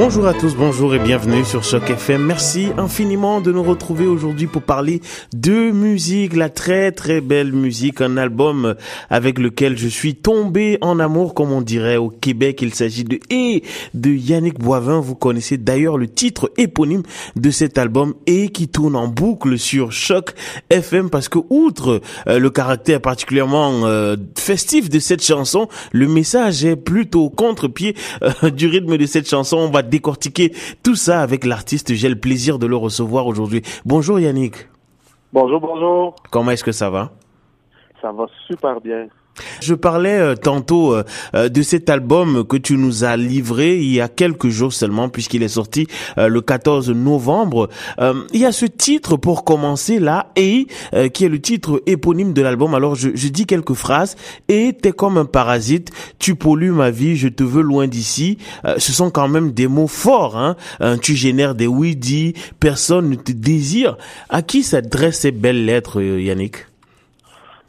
Bonjour à tous, bonjour et bienvenue sur Choc FM. Merci infiniment de nous retrouver aujourd'hui pour parler de musique, la très très belle musique, un album avec lequel je suis tombé en amour, comme on dirait au Québec. Il s'agit de Et de Yannick Boivin. Vous connaissez d'ailleurs le titre éponyme de cet album et qui tourne en boucle sur Choc FM parce que outre euh, le caractère particulièrement euh, festif de cette chanson, le message est plutôt contre-pied euh, du rythme de cette chanson. Décortiquer tout ça avec l'artiste. J'ai le plaisir de le recevoir aujourd'hui. Bonjour Yannick. Bonjour, bonjour. Comment est-ce que ça va? Ça va super bien. Je parlais euh, tantôt euh, euh, de cet album que tu nous as livré il y a quelques jours seulement puisqu'il est sorti le 14 novembre. il y a ce titre pour commencer là et qui est le titre éponyme de l'album. Alors je, je, dis quelques phrases et t'es comme un parasite, tu pollues ma vie, je te veux loin d'ici. ce sont quand même des mots forts. Hein? tu génères des oui-dits, personne ne te désire. À qui s'adressent ces belles lettres, Yannick?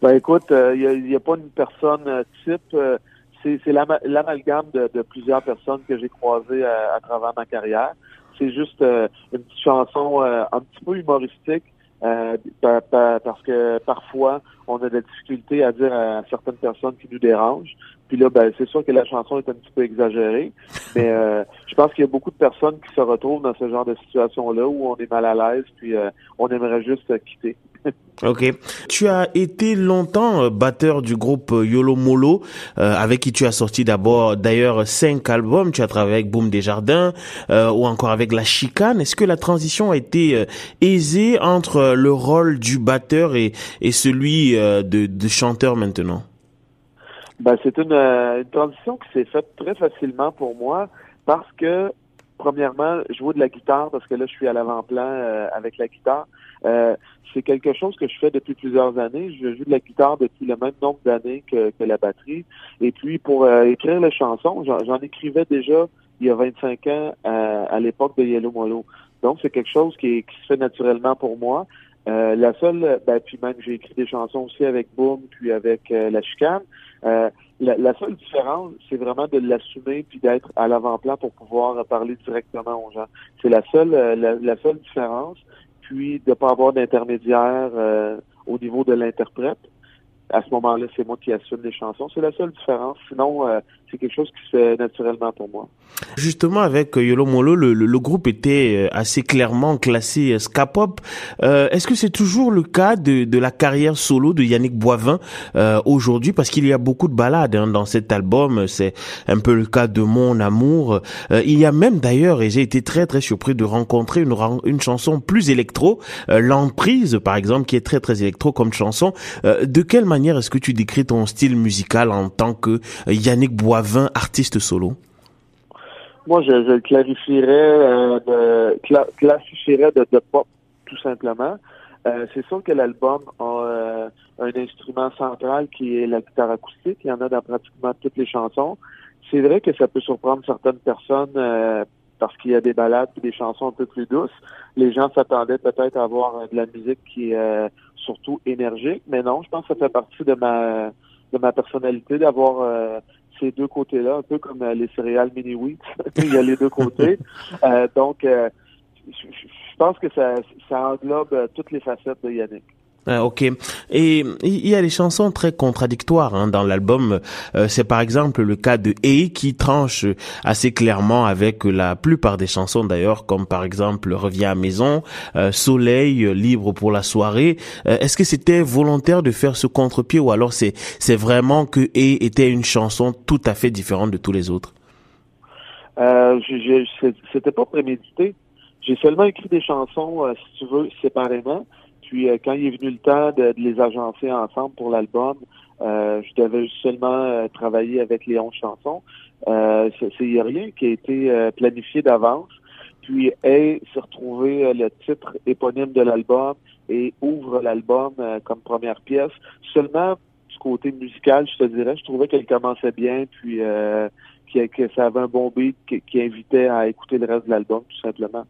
Ben écoute, il euh, n'y a, a, pas une personne euh, type. Euh, c'est l'amalgame de, de, plusieurs personnes que j'ai croisées à, travers ma carrière. C'est juste une petite chanson un petit peu humoristique parce que parfois on a des difficultés à dire à certaines personnes qui nous dérangent. Puis là, ben, c'est sûr que la chanson est un petit peu exagérée, mais je pense qu'il y a beaucoup de personnes qui se retrouvent dans ce genre de situation-là où on est mal à l'aise, puis on aimerait juste quitter. Ok. Tu as été longtemps euh, batteur du groupe euh, Yolo Molo, euh, avec qui tu as sorti d'abord d'ailleurs cinq albums. Tu as travaillé avec Boom Desjardins euh, ou encore avec La Chicane. Est-ce que la transition a été aisée entre le rôle du batteur et, et celui de, de, chanteur maintenant? Ben, C'est une, une transition qui s'est faite très facilement pour moi parce que premièrement, jouer de la guitare, parce que là, je suis à l'avant-plan avec la guitare. Euh, c'est quelque chose que je fais depuis plusieurs années. Je joue de la guitare depuis le même nombre d'années que, la batterie. Et puis pour euh, écrire les chansons, j'en écrivais déjà il y a 25 ans à, l'époque de Yellow Molo. Donc c'est quelque chose qui, se fait naturellement pour moi. Euh, la seule, ben, puis même j'ai écrit des chansons aussi avec Boom, puis avec la chicane. La, seule différence, c'est vraiment de l'assumer puis d'être à l'avant-plan pour pouvoir parler directement aux gens. C'est la seule, la seule différence puis de pas avoir d'intermédiaire euh, au niveau de l'interprète. À ce moment-là, c'est moi qui assume les chansons. C'est la seule différence. Sinon, euh, c'est quelque chose qui se fait naturellement pour moi. Justement, avec euh, Yolo Molo, le, groupe était euh, assez clairement classé euh, ska pop. Euh, Est-ce que c'est toujours le cas de, de, la carrière solo de Yannick Boivin euh, aujourd'hui? Parce qu'il y a beaucoup de ballades hein, dans cet album. C'est un peu le cas de Mon Amour. il y a même d'ailleurs, et j'ai été très très surpris de rencontrer une, une chanson plus électro, L'Emprise par exemple, qui est très très électro comme chanson. de quelle manière est-ce que tu décris ton style musical en tant que Yannick Boivin 20 artistes solo? Moi, je, je clarifierais, euh, de, classifierais de, pop, tout simplement. Euh, c'est sûr que l'album a euh, un instrument central qui est la guitare acoustique. Il y en a dans pratiquement toutes les chansons. C'est vrai que ça peut surprendre certaines personnes parce qu'il y a des balades et des chansons un peu plus douces. Les gens s'attendaient peut-être à avoir de la musique qui est surtout énergique, mais non, je pense que ça fait partie de ma de ma personnalité d'avoir ces deux côtés-là, un peu comme euh, les céréales mini wheat. Il y a les deux côtés. Euh, donc, euh, je pense que ça, ça englobe toutes les facettes de Yannick. Ah, ok. Et il y a des chansons très contradictoires hein, dans l'album. Euh, c'est par exemple le cas de E qui tranche assez clairement avec la plupart des chansons d'ailleurs, comme par exemple Reviens à maison, euh, Soleil, Libre pour la soirée. Euh, est-ce que c'était volontaire de faire ce contre-pied ou alors c'est c'est vraiment que E était une chanson tout à fait différente de tous les autres? Euh, C'était pas prémédité. J'ai seulement écrit des chansons, si tu veux, séparément. Puis euh, quand il est venu le temps de, les agencer ensemble pour l'album, euh, je devais seulement euh, travailler avec les 11 chansons. Euh, c'est rien qui a été planifié d'avance. Puis A s'est retrouvé le titre éponyme de l'album et ouvre l'album comme première pièce. Seulement du côté musical, je te dirais, je trouvais qu'elle commençait bien, puis que, que, ça avait un bon beat qui, qui invitait à écouter le reste de l'album, tout simplement.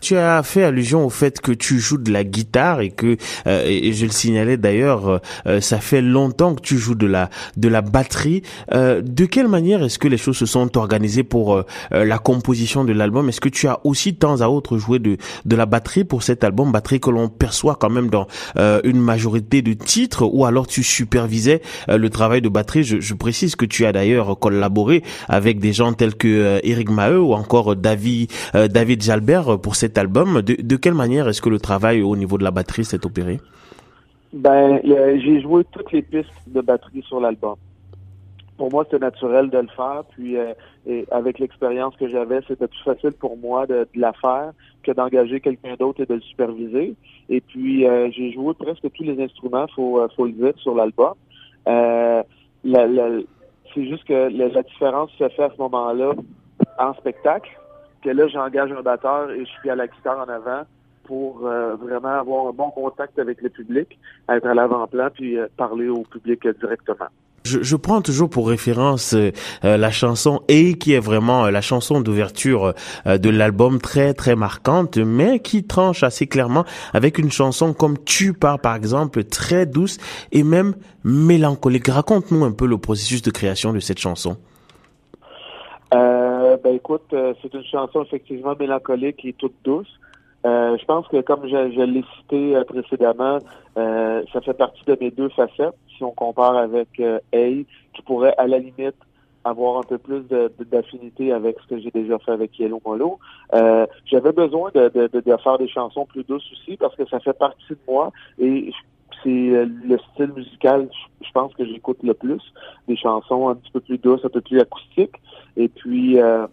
Tu as fait allusion au fait que tu joues de la guitare et que, euh, et je le signalais d'ailleurs, euh, ça fait longtemps que tu joues de la de la batterie. Euh, de quelle manière est-ce que les choses se sont organisées pour la composition de l'album? Est-ce que tu as aussi temps à autre joué de de la batterie pour cet album, batterie que l'on perçoit quand même dans une majorité de titres, ou alors tu supervisais le travail de batterie? Je, je, précise que tu as d'ailleurs collaboré avec des gens tels que Eric Maheu ou encore David David Jalbert pour cet album. De, quelle manière est-ce que le travail au niveau de la batterie s'est opéré? Ben, j'ai joué toutes les pistes de batterie sur l'album. Pour moi, c'était naturel de le faire. Puis, euh, avec l'expérience que j'avais, c'était plus facile pour moi de, la faire que d'engager quelqu'un d'autre et de le superviser. Et puis, euh, j'ai joué presque tous les instruments, faut, euh, faut le dire, sur l'album. C'est juste que la différence se fait à ce moment-là en spectacle que là, j'engage un batteur et je suis à la guitare en avant pour euh, vraiment avoir un bon contact avec le public, être à l'avant-plan puis euh, parler au public directement. Je, je, prends toujours pour référence euh, la chanson et qui est vraiment la chanson d'ouverture de l'album très très marquante, mais qui tranche assez clairement avec une chanson comme Tu pars par exemple, très douce et même mélancolique. Raconte-nous un peu le processus de création de cette chanson. Euh, ben écoute, euh, c'est une chanson effectivement mélancolique et toute douce. Euh, je pense que comme je, l'ai cité euh, précédemment, ça fait partie de mes deux facettes. Si on compare avec Hey, qui pourrait à la limite avoir un peu plus d'affinité avec ce que j'ai déjà fait avec Yellow Molo. J'avais besoin de, de, de, faire des chansons plus douces aussi parce que ça fait partie de moi et c'est le style musical, je pense que j'écoute le plus, des chansons un petit peu plus douces, un peu plus acoustiques. Et puis, euh,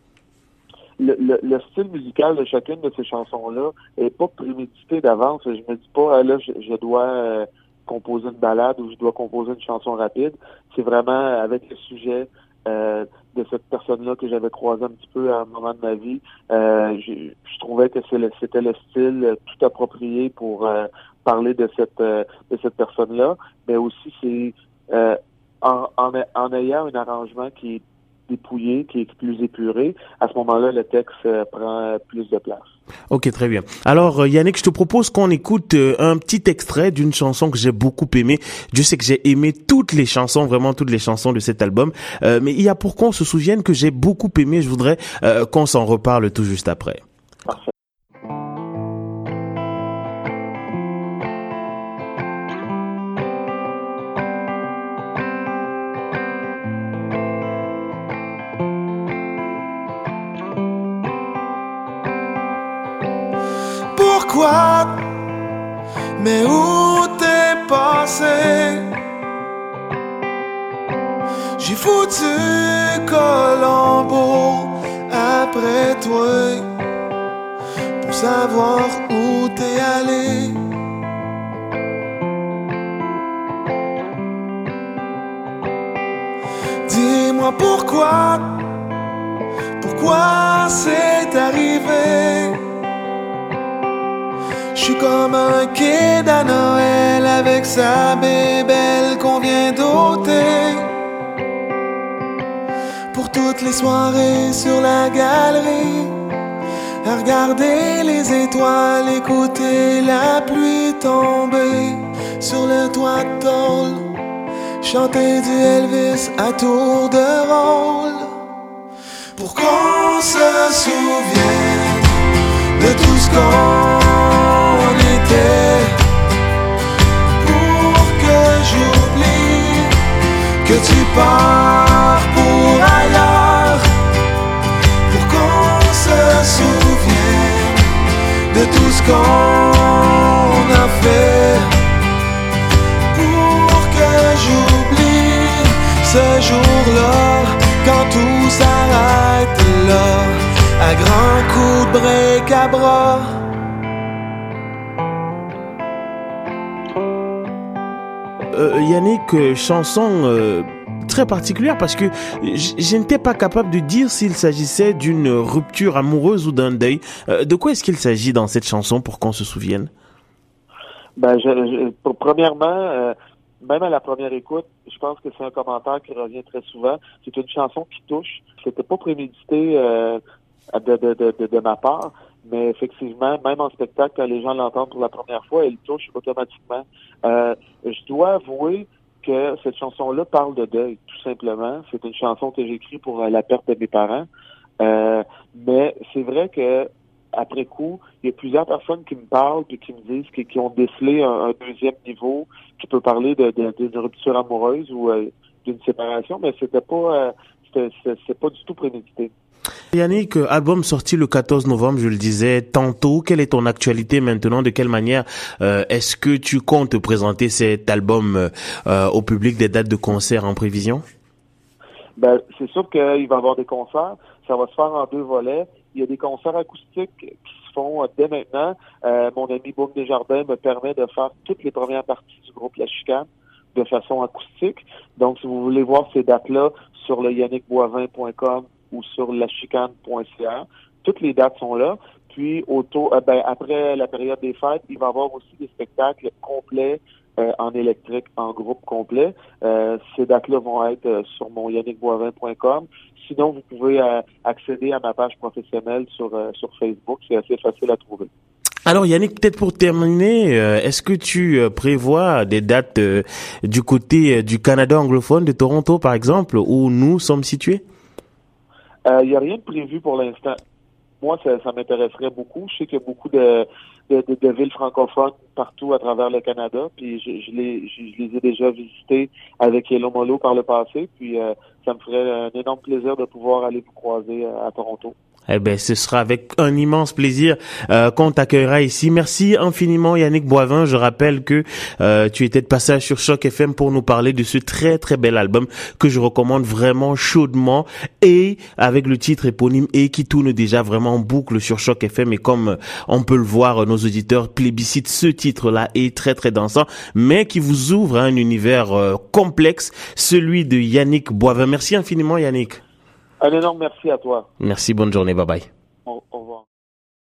le, style musical de chacune de ces chansons-là est pas prémédité d'avance. Je me dis pas, là, je, dois euh, composer une balade ou je dois composer une chanson rapide. C'est vraiment avec le sujet euh, de cette personne-là que j'avais croisé un petit peu à un moment de ma vie. je, trouvais que c'était le style tout approprié pour parler de cette de cette personne-là, mais aussi c'est en, en, en ayant un arrangement qui est dépouillé, qui est plus épuré, à ce moment-là, le texte euh, prend plus de place. Ok, très bien. Alors, euh, Yannick, je te propose qu'on écoute euh, un petit extrait d'une chanson que j'ai beaucoup aimée. Je sais que j'ai aimé toutes les chansons, vraiment toutes les chansons de cet album, mais il y a pour qu'on se souvienne que j'ai beaucoup aimé. Je voudrais qu'on s'en reparle tout juste après. Mais où t'es passé? J'ai foutu Colombo après toi pour savoir où t'es allé. Dis-moi pourquoi, pourquoi c'est suis comme un kid à Noël avec sa bébelle qu'on vient d'ôter. Pour toutes les soirées sur la galerie, à regarder les étoiles, écouter la pluie tomber sur le toit de tôle, chanter du Elvis à tour de rôle. Pour qu'on se souvienne de tout ce qu'on pour ailleurs, pour qu'on se souvienne de tout ce qu'on a fait, pour que j'oublie ce jour-là quand tout s'arrête là, à grands coups de break à bras. Euh, Yannick, euh, chanson euh, très particulière parce que je n'étais pas capable de dire s'il s'agissait d'une rupture amoureuse ou d'un deuil. de quoi est-ce qu'il s'agit dans cette chanson pour qu'on se souvienne? Ben, premièrement, même à la première écoute, je pense que c'est un commentaire qui revient très souvent. C'est une chanson qui touche. C'était pas prémédité de, de, de, de, ma part, mais effectivement, même en spectacle, quand les gens l'entendent pour la première fois, elle touche automatiquement. Euh, je dois avouer que cette chanson-là parle de deuil, tout simplement. C'est une chanson que j'écris pour euh, la perte de mes parents. Euh, mais c'est vrai que après coup, il y a plusieurs personnes qui me parlent et qui me disent qu'ils ont décelé un, deuxième niveau qui peut parler d'une de, rupture amoureuse ou euh, d'une séparation, mais c'était pas c'était pas du tout prémédité. Yannick, album sorti le 14 novembre, je le disais tantôt. Quelle est ton actualité maintenant De quelle manière euh, est-ce que tu comptes présenter cet album euh, au public des dates de concert en prévision? Ben, c'est sûr qu'il va y avoir des concerts. Ça va se faire en deux volets. Il y a des concerts acoustiques qui se font euh, dès maintenant. mon ami Boum Desjardins me permet de faire toutes les premières parties du groupe La Chicane de façon acoustique. Donc, si vous voulez voir ces dates-là sur le yannickboivin.com ou sur lachicane.ca. Toutes les dates sont là. Puis autour, euh, ben, après la période des fêtes, il va y avoir aussi des spectacles complets euh, en électrique, en groupe complet. Euh, ces dates-là vont être sur mon yannickboivin.com. Sinon, vous pouvez accéder à ma page professionnelle sur, sur Facebook. C'est assez facile à trouver. Alors Yannick, peut-être pour terminer, est-ce que tu prévois des dates du côté du Canada anglophone, de Toronto par exemple, où nous sommes situés? Il euh, n'y a rien de prévu pour l'instant. Moi, ça, m'intéresserait beaucoup. Je sais qu'il y a beaucoup de, villes francophones partout à travers le Canada. Puis je, les, ai déjà visitées avec Hello Molo par le passé. Puis euh, ça me ferait un énorme plaisir de pouvoir aller vous croiser euh, à Toronto. Eh ben, ce sera avec un immense plaisir euh, qu'on t'accueillera ici. Merci infiniment Yannick Boivin. Je rappelle que euh, tu étais de passage sur Choc FM pour nous parler de ce très très bel album que je recommande vraiment chaudement et avec le titre éponyme et qui tourne déjà vraiment en boucle sur Choc FM et comme on peut le voir, nos auditeurs plébiscitent ce titre-là et très très dansant, mais qui vous ouvre un univers euh, complexe, celui de Yannick Boivin. Merci infiniment Yannick. Un énorme merci à toi. Merci, bonne journée, bye bye.